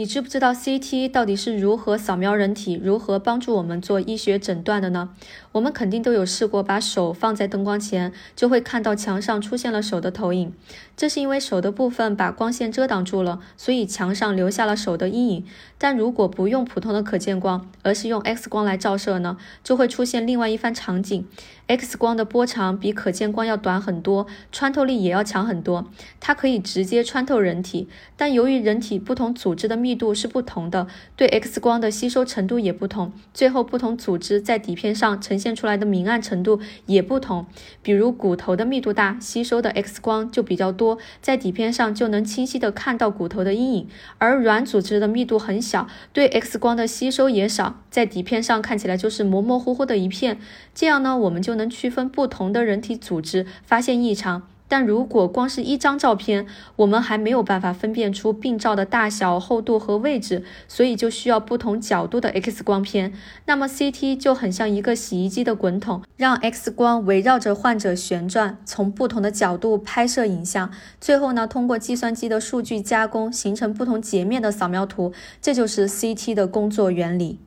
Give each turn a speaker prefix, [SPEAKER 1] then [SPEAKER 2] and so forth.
[SPEAKER 1] 你知不知道 CT 到底是如何扫描人体、如何帮助我们做医学诊断的呢？我们肯定都有试过把手放在灯光前，就会看到墙上出现了手的投影。这是因为手的部分把光线遮挡住了，所以墙上留下了手的阴影。但如果不用普通的可见光，而是用 X 光来照射呢，就会出现另外一番场景。X 光的波长比可见光要短很多，穿透力也要强很多，它可以直接穿透人体。但由于人体不同组织的密度是不同的，对 X 光的吸收程度也不同，最后不同组织在底片上呈现出来的明暗程度也不同。比如骨头的密度大，吸收的 X 光就比较多，在底片上就能清晰的看到骨头的阴影；而软组织的密度很小，对 X 光的吸收也少，在底片上看起来就是模模糊糊的一片。这样呢，我们就能区分不同的人体组织，发现异常。但如果光是一张照片，我们还没有办法分辨出病灶的大小、厚度和位置，所以就需要不同角度的 X 光片。那么 CT 就很像一个洗衣机的滚筒，让 X 光围绕着患者旋转，从不同的角度拍摄影像，最后呢，通过计算机的数据加工，形成不同截面的扫描图。这就是 CT 的工作原理。